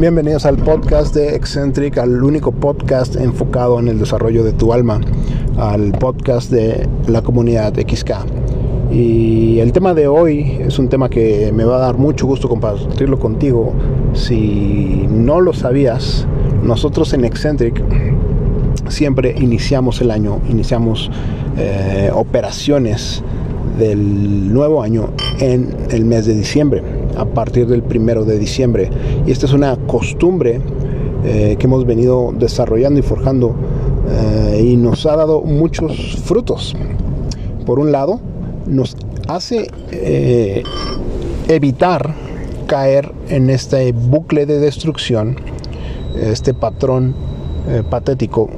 Bienvenidos al podcast de Eccentric, al único podcast enfocado en el desarrollo de tu alma, al podcast de la comunidad XK. Y el tema de hoy es un tema que me va a dar mucho gusto compartirlo contigo. Si no lo sabías, nosotros en Eccentric siempre iniciamos el año, iniciamos eh, operaciones del nuevo año en el mes de diciembre a partir del primero de diciembre. Y esta es una costumbre eh, que hemos venido desarrollando y forjando eh, y nos ha dado muchos frutos. Por un lado, nos hace eh, evitar caer en este bucle de destrucción, este patrón patético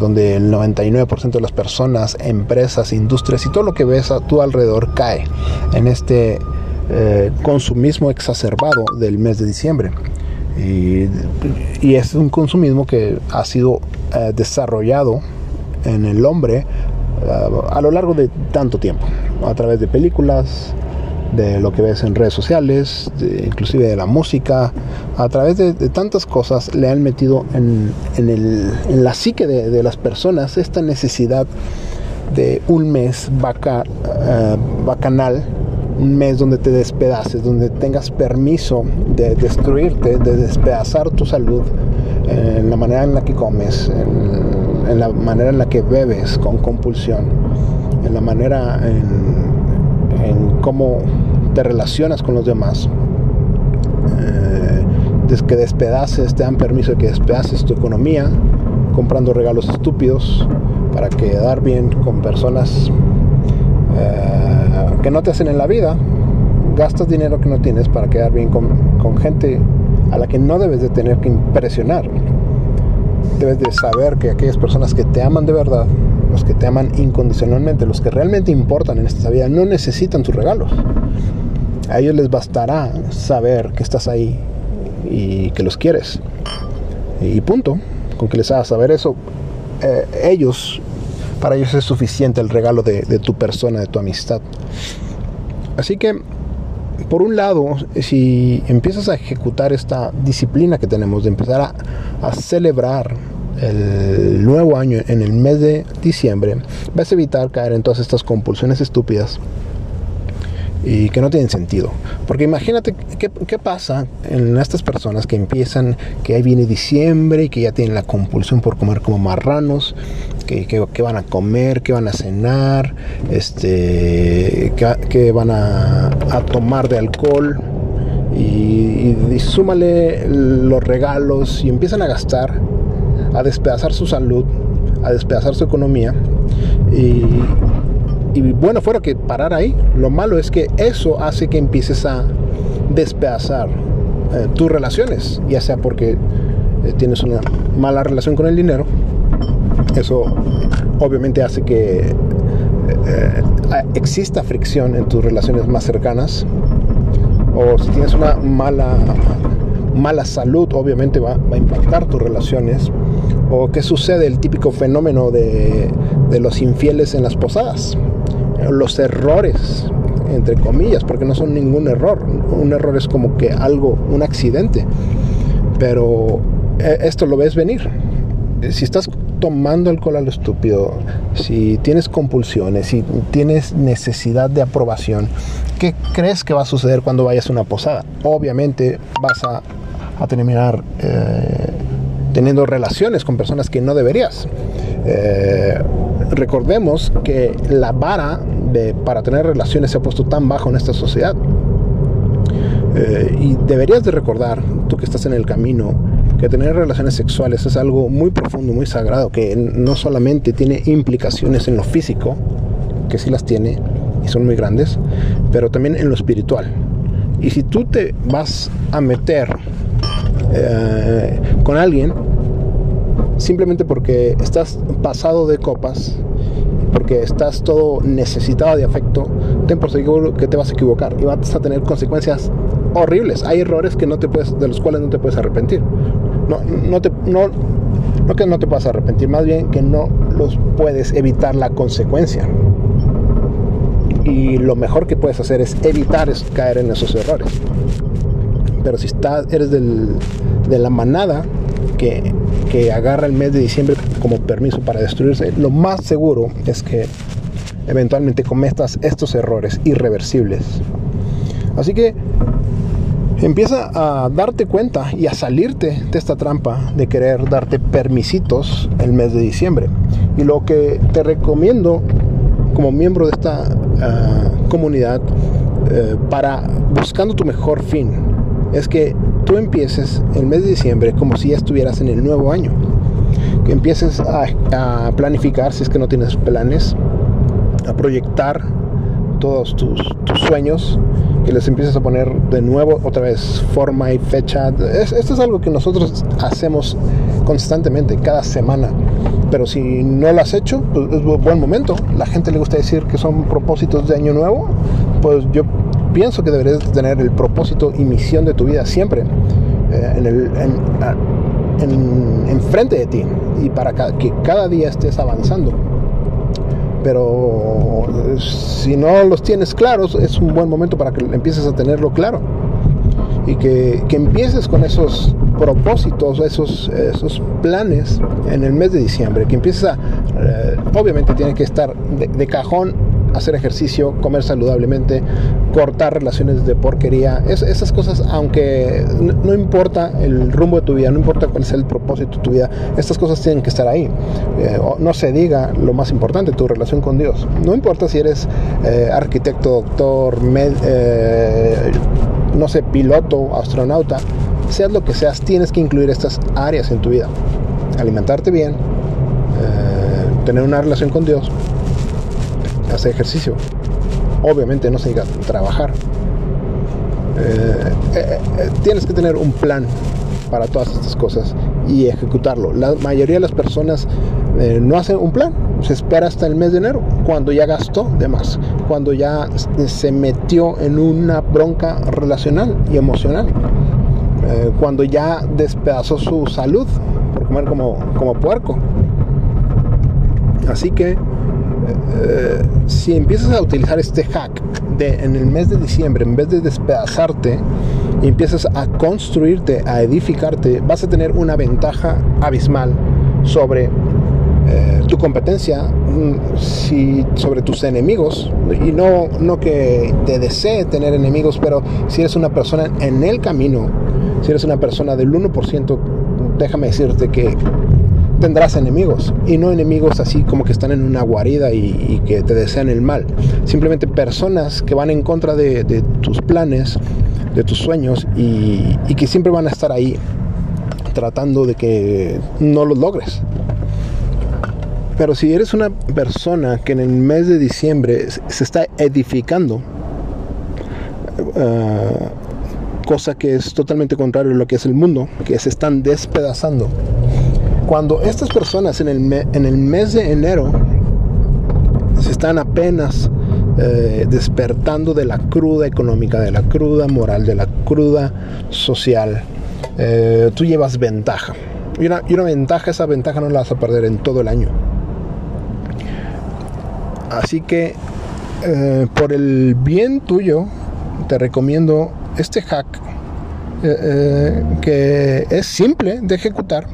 donde el 99% de las personas, empresas, industrias y todo lo que ves a tu alrededor cae en este eh, consumismo exacerbado del mes de diciembre. Y, es un consumismo que ha sido eh, desarrollado en el hombre eh, a lo largo de tanto tiempo, a través de películas, de lo que ves en redes sociales, inclusive de la música, a través de, tantas cosas le han metido en, en, la psique de, las personas esta necesidad de un mes vaca, bacanal un mes donde te despedaces, donde tengas permiso de destruirte, de despedazar tu salud en la manera en la que comes, en, la manera en la que bebes con compulsión, en la manera en, cómo te relacionas con los demás. Eh, que despedaces, te dan permiso de que despedaces tu economía, comprando regalos estúpidos para quedar bien con personas que no te hacen en la vida. Gastas dinero que no tienes para quedar bien con, gente a la que no debes de tener que impresionar. Debes de saber que aquellas personas que te aman de verdad, los que te aman incondicionalmente, los que realmente importan en esta vida, no necesitan tus regalos. A ellos les bastará saber que estás ahí y que los quieres. Y punto. Con que les hagas saber eso, eh, ellos para ellos es suficiente el regalo de, tu persona, de tu amistad. Así que, por un lado, si empiezas a ejecutar esta disciplina que tenemos de empezar a, a celebrar el nuevo año en el mes de diciembre, vas a evitar caer en todas estas compulsiones estúpidas y que no tienen sentido. Porque imagínate qué, pasa en estas personas que empiezan, que ahí viene diciembre y que ya tienen la compulsión por comer como marranos, que, que, van a comer, que van a cenar, este, que, van a, tomar de alcohol. Y, y, súmale los regalos y empiezan a gastar, a despedazar su salud, a despedazar su economía. Y, y bueno fuera que parar ahí. Lo malo es que eso hace que empieces a despedazar eh, tus relaciones, ya sea porque eh, tienes una mala relación con el dinero. Eso obviamente hace que eh, exista fricción en tus relaciones más cercanas. O si tienes una mala, mala salud, obviamente va, va a impactar tus relaciones. O qué sucede el típico fenómeno de, de los infieles en las posadas los errores, entre comillas, porque no son ningún error. Un error es como que algo, un accidente. Pero eh, esto lo ves venir. Si estás tomando alcohol a lo estúpido, si tienes compulsiones, si tienes necesidad de aprobación, ¿qué crees que va a suceder cuando vayas a una posada? Obviamente vas a, terminar eh, teniendo relaciones con personas que no deberías. Eh, recordemos que la vara para tener relaciones se ha puesto tan bajo en esta sociedad. Eh, y deberías de recordar, tú que estás en el camino, que tener relaciones sexuales es algo muy profundo, muy sagrado, que no solamente tiene implicaciones en lo físico, que sí las tiene y son muy grandes, pero también en lo espiritual. Y si tú te vas a meter eh, con alguien simplemente porque estás pasado de copas, porque estás todo necesitado de afecto, por seguro que te vas a equivocar y vas a tener consecuencias horribles. Hay errores que no te puedes, de los cuales no te puedes arrepentir. No, no, te, no, no que no te puedas arrepentir, más bien que no los puedes evitar la consecuencia. Y lo mejor que puedes hacer es evitar caer en esos errores. Pero si estás, eres del, de la manada que, que agarra el mes de diciembre como permiso para destruirse, lo más seguro es que eventualmente cometas estos errores irreversibles. Así que empieza a darte cuenta y a salirte de esta trampa de querer darte permisitos el mes de diciembre. Y lo que te recomiendo como miembro de esta ah, comunidad eh, para buscando tu mejor fin es que tú empieces el mes de diciembre como si ya estuvieras en el nuevo año. Que empieces a, a planificar si es que no tienes planes, a proyectar todos tus, tus sueños y les empieces a poner de nuevo otra vez forma y fecha. esto es algo que nosotros hacemos constantemente, cada semana. Pero si no lo has hecho, pues es buen momento. La gente le gusta decir que son propósitos de año nuevo. Pues yo pienso que deberías tener el propósito y misión de tu vida siempre eh, en, el, en, en, frente de ti y para que cada día estés avanzando. Pero si no los tienes claros, es un buen momento para que empieces a tenerlo claro. Y que, que empieces con esos propósitos, esos, esos planes en el mes de diciembre, que empieces a, eh, obviamente tiene que estar de cajón hacer ejercicio, comer saludablemente, cortar relaciones de porquería, esas cosas, aunque no, importa el rumbo de tu vida, no importa cuál es el propósito de tu vida, estas cosas tienen que estar ahí. Eh, no se diga lo más importante, tu relación con Dios. No importa si eres eh, arquitecto, doctor, eh, no sé, piloto, astronauta, seas lo que seas, tienes que incluir estas áreas en tu vida. Alimentarte bien, tener una relación con Dios, hacer ejercicio. Obviamente no se diga trabajar. Eh, eh, eh, tienes que tener un plan para todas estas cosas y ejecutarlo. La mayoría de las personas no hacen un plan, se espera hasta el mes de enero, cuando ya gastó de más, cuando ya se metió en una bronca relacional y emocional, cuando ya despedazó su salud por comer como, como puerco. Así que eh, si empiezas a utilizar este hack de en el mes de diciembre, en vez de despedazarte empiezas a construirte, a edificarte, vas a tener una ventaja abismal sobre eh, tu competencia, mm, si, sobre tus enemigos. Y no, no que te desee tener enemigos, pero si eres una persona en el camino, si eres una persona del 1%, déjame decirte que tendrás enemigos y no enemigos así como que están en una guarida y, que te desean el mal. Simplemente personas que van en contra de, tus planes, de tus sueños y, que siempre van a estar ahí tratando de que no los logres. Pero si eres una persona que en el mes de diciembre se está edificando, eh, cosa que es totalmente contrario a lo que es el mundo, que se están despedazando, cuando estas personas en el, en el mes de enero se están apenas eh, despertando de la cruda económica, de la cruda moral, de la cruda social, eh, tú llevas ventaja. Y una, y una, ventaja, esa ventaja no la vas a perder en todo el año. Así que eh, por el bien tuyo, te recomiendo este hack que es simple de ejecutar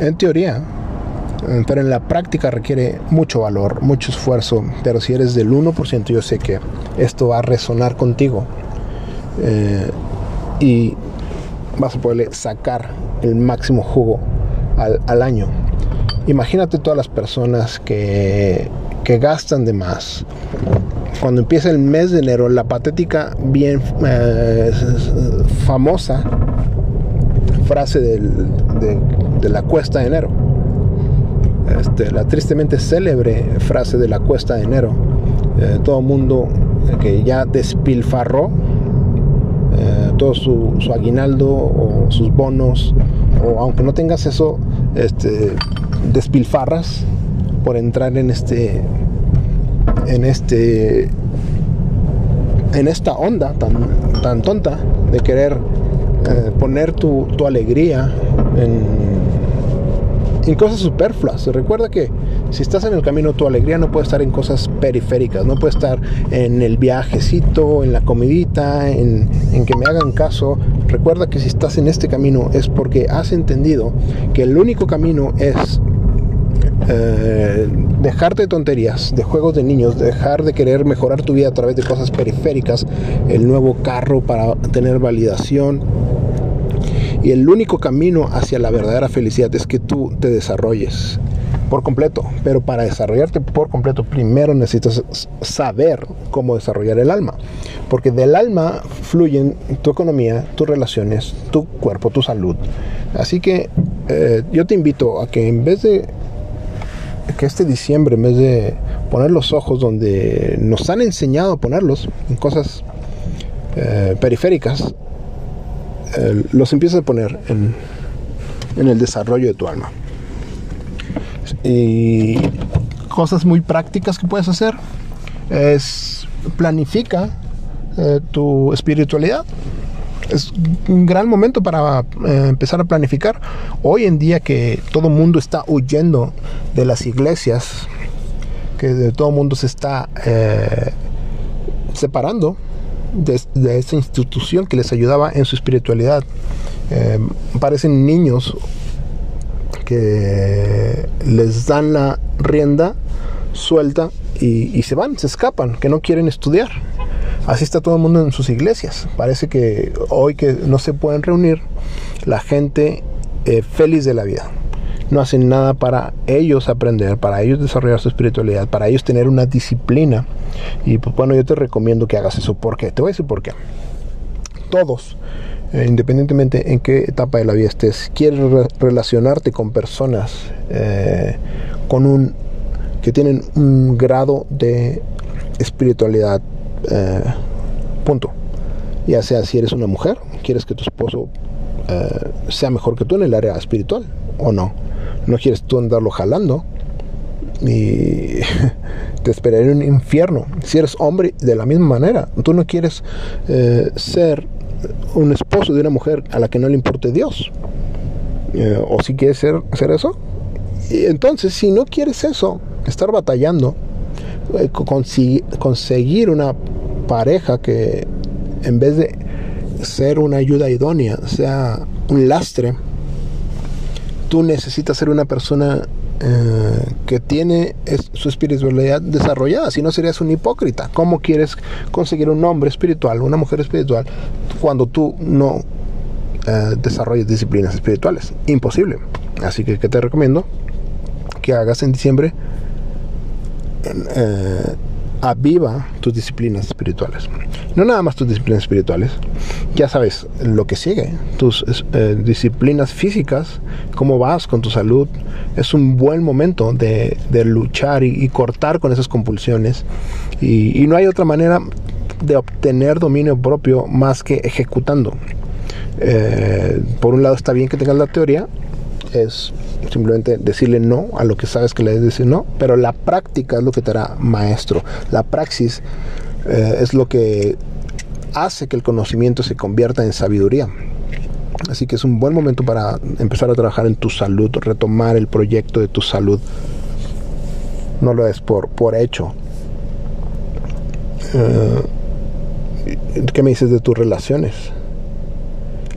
en teoría, pero en la práctica requiere mucho valor, mucho esfuerzo, pero si eres del 1%, yo sé que esto va a resonar contigo eh, y vas a poderle sacar el máximo jugo al, año. Imagínate todas las personas que, que gastan de más. Cuando empieza el mes de enero, la patética, bien eh, famosa frase del, de, de la cuesta de enero. Este, la tristemente célebre frase de la cuesta de enero. Eh, todo mundo que ya despilfarró eh, todo su, aguinaldo o sus bonos, o aunque no tengas eso, este, despilfarras por entrar en este, en este, en esta onda tan, tan tonta de querer eh, poner tu, tu alegría en, en cosas superfluas. Recuerda que Si estás en el camino, tu alegría no puede estar en cosas periféricas, no puede estar en el viajecito, en la comidita, en, que me hagan caso. Recuerda que si estás en este camino es porque has entendido que el único camino es eh, dejarte de tonterías, de juegos de niños, dejar de querer mejorar tu vida a través de cosas periféricas, el nuevo carro para tener validación. Y el único camino hacia la verdadera felicidad es que tú te desarrolles por completo. Pero para desarrollarte por completo, primero necesitas saber cómo desarrollar el alma. Porque del alma fluyen tu economía, tus relaciones, tu cuerpo, tu salud. Así que eh, yo te invito a que en vez de que este diciembre, en vez de poner los ojos donde nos han enseñado a ponerlos, en cosas eh, periféricas, eh, los empieces a poner en, el desarrollo de tu alma. Y cosas muy prácticas que puedes hacer es planifica eh, tu espiritualidad es un gran momento para eh, empezar a planificar. Hoy en día que todo el mundo está huyendo de las iglesias, que de todo el mundo se está separando de, de, esta institución que les ayudaba en su espiritualidad. Eh, parecen niños que les dan la rienda suelta y, y se van, se escapan, que no quieren estudiar. Así está todo el mundo en sus iglesias. Parece que hoy que no se pueden reunir, la gente eh, feliz de la vida. No hacen nada para ellos aprender, para ellos desarrollar su espiritualidad, para ellos tener una disciplina. Y pues bueno, yo te recomiendo que hagas eso. ¿Por qué? Te voy a decir por qué. Todos, eh, independientemente en qué etapa de la vida estés, quieres relacionarte con personas eh, con un que tienen un grado de espiritualidad eh, punto. Ya sea si eres una mujer, quieres que tu esposo sea mejor que tú en el área espiritual o no. No quieres tú andarlo jalando y te esperaré en un infierno. Si eres hombre, de la misma manera. Tú no quieres eh, ser un esposo de una mujer a la que no le importe Dios. o si quieres ser, eso. Y entonces, si no quieres eso, estar batallando, conseguir una pareja que en vez de ser una ayuda idónea, sea un lastre, tú necesitas ser una persona eh, que tiene su espiritualidad desarrollada, si no serías un hipócrita. ¿Cómo quieres conseguir un hombre espiritual, una mujer espiritual, cuando tú no eh, desarrolles disciplinas espirituales? Imposible. Así que, ¿qué te recomiendo? Que hagas en diciembre eh, aviva tus disciplinas espirituales. No nada más tus disciplinas espirituales, ya sabes lo que sigue, tus eh, disciplinas físicas, cómo vas con tu salud. Es un buen momento de, luchar y, cortar con esas compulsiones. Y, no hay otra manera de obtener dominio propio más que ejecutando. Eh, por un lado está bien que tengas la teoría, es simplemente decirle no a lo que sabes que le debes decir no, pero la práctica es lo que te hará maestro. La praxis eh, es lo que hace que el conocimiento se convierta en sabiduría. Así que es un buen momento para empezar a trabajar en tu salud, retomar el proyecto de tu salud. No lo es por, por hecho. Eh, ¿Qué me dices de tus relaciones?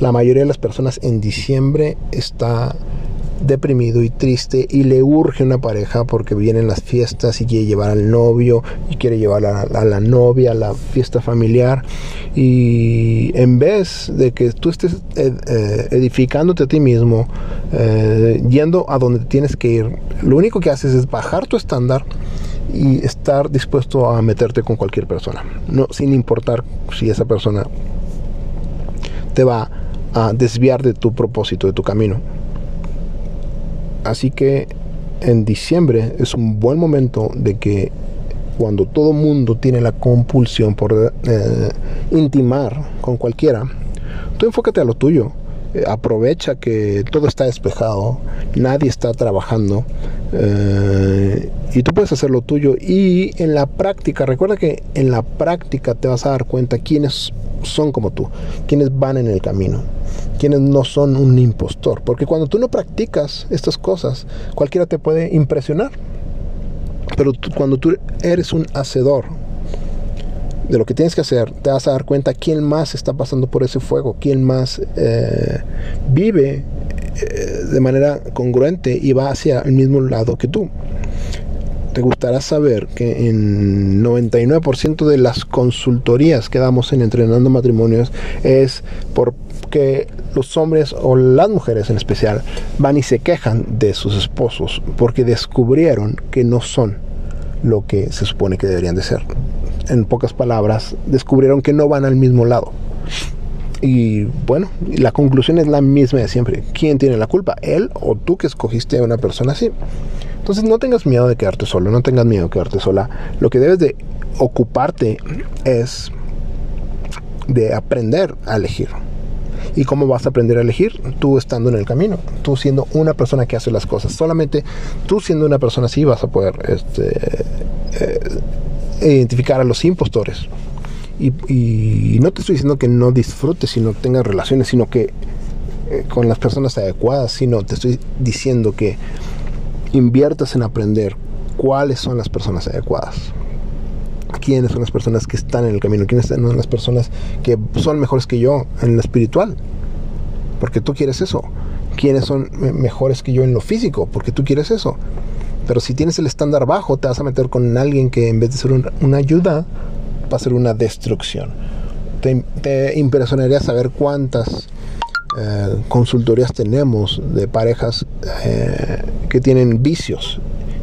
La mayoría de las personas en diciembre está deprimido y triste y le urge una pareja porque vienen las fiestas y quiere llevar al novio y quiere llevar a, la novia a la fiesta familiar y en vez de que tú estés eh, eh, edificándote a ti mismo eh, yendo a donde tienes que ir lo único que haces es bajar tu estándar y estar dispuesto a meterte con cualquier persona. No sin importar si esa persona te va a desviar de tu propósito de tu camino Así que en diciembre es un buen momento de que cuando todo mundo tiene la compulsión por eh, intimar con cualquiera, tú enfócate a lo tuyo. Eh, aprovecha que todo está despejado, nadie está trabajando eh, y tú puedes hacer lo tuyo. Y en la práctica, recuerda que en la práctica te vas a dar cuenta quiénes son como tú, quienes van en el camino, quienes no son un impostor. Porque cuando tú no practicas estas cosas, cualquiera te puede impresionar. Pero cuando tú eres un hacedor de lo que tienes que hacer, te vas a dar cuenta quién más está pasando por ese fuego, quién más eh, vive eh, de manera congruente y va hacia el mismo lado que tú. Te gustará saber que en 99% de las consultorías que damos en Entrenando Matrimonios es porque los hombres o las mujeres en especial van y se quejan de sus esposos porque descubrieron que no son lo que se supone que deberían de ser. En pocas palabras, descubrieron que no van al mismo lado. Y bueno, la conclusión es la misma de siempre. ¿Quién tiene la culpa? ¿Él o tú que escogiste a una persona así? Entonces no tengas miedo de quedarte solo, no tengas miedo de quedarte sola. Lo que debes de ocuparte es de aprender a elegir. ¿Y cómo vas a aprender a elegir? Tú estando en el camino, tú siendo una persona que hace las cosas. Solamente tú siendo una persona así vas a poder este, eh, identificar a los impostores. Y, no te estoy diciendo que no disfrutes, sino tengas relaciones, sino que eh, con las personas adecuadas, sino te estoy diciendo que inviertas en aprender cuáles son las personas adecuadas. Quiénes son las personas que están en el camino, quiénes son las personas que son mejores que yo en lo espiritual, porque tú quieres eso. Quiénes son mejores que yo en lo físico, porque tú quieres eso. Pero si tienes el estándar bajo, te vas a meter con alguien que en vez de ser una ayuda, va a ser una destrucción. Te, impresionaría saber cuántas eh, consultorías tenemos de parejas eh, que tienen vicios.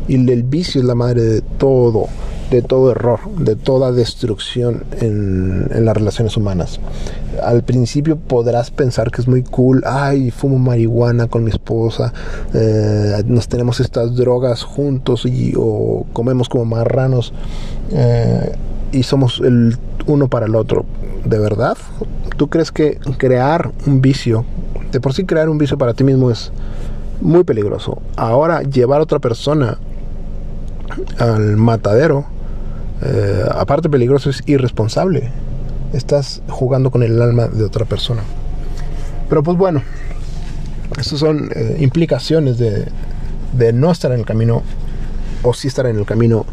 Y el vicio es la madre de todo, de todo error, de toda destrucción en, las relaciones humanas. Al principio podrás pensar que es muy cool, ay, fumo marihuana con mi esposa, eh, nos tenemos estas drogas juntos y, o comemos como marranos y somos el uno para el otro. ¿De verdad? ¿Tú crees que crear un vicio, de por sí crear un vicio para ti mismo es muy peligroso? Ahora llevar a otra persona al matadero, eh, aparte peligroso, es irresponsable. Estás jugando con el alma de otra persona. Pero pues bueno, estas son eh, implicaciones de, de no estar en el camino o sí estar en el camino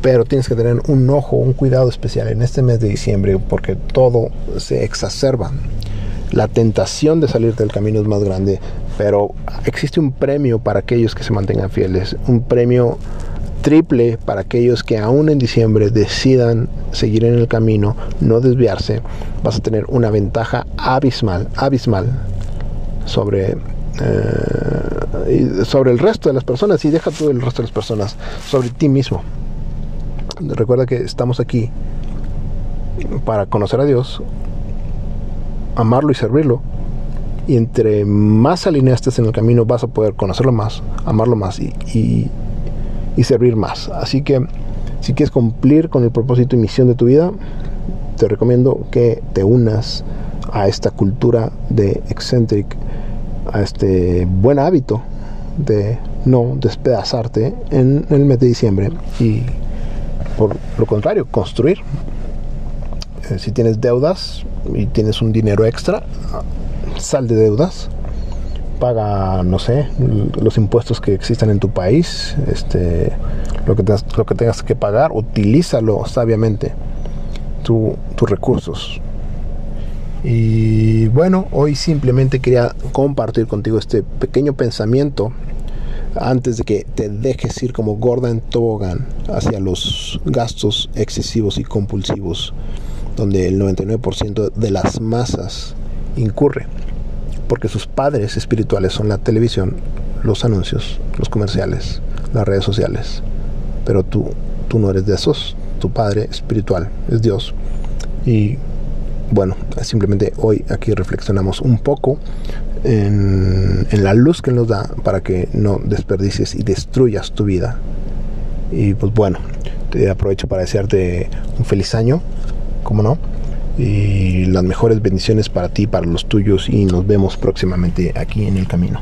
pero tienes que tener un ojo, un cuidado especial en este mes de diciembre porque todo se exacerba. La tentación de salir del camino es más grande, pero existe un premio para aquellos que se mantengan fieles, un premio triple para aquellos que aún en diciembre decidan seguir en el camino, no desviarse, vas a tener una ventaja abismal, abismal sobre eh, sobre el resto de las personas y deja todo el resto de las personas sobre ti mismo. Recuerda que estamos aquí para conocer a Dios, amarlo y servirlo. Y entre más alineaste en el camino vas a poder conocerlo más, amarlo más y, y, servir más. Así que si quieres cumplir con el propósito y misión de tu vida, te recomiendo que te unas a esta cultura de eccentric, a este buen hábito de no despedazarte en el mes de diciembre y por lo contrario, construir. Eh, si tienes deudas y tienes un dinero extra, sal de deudas. Paga, no sé, los impuestos que existan en tu país, este, lo, que tengas, lo que tengas que pagar, utilízalo sabiamente, tus recursos. Y bueno, hoy simplemente quería compartir contigo este pequeño pensamiento antes de que te dejes ir como gorda en tobogán hacia los gastos excesivos y compulsivos donde el 99% de las masas incurre porque sus padres espirituales son la televisión, los anuncios, los comerciales, las redes sociales. Pero tú, tú no eres de esos. Tu padre espiritual es Dios. Y bueno, simplemente hoy aquí reflexionamos un poco en, la luz que nos da para que no desperdicies y destruyas tu vida. Y pues bueno, te aprovecho para desearte un feliz año, como no, y las mejores bendiciones para ti, para los tuyos y nos vemos próximamente aquí en el camino.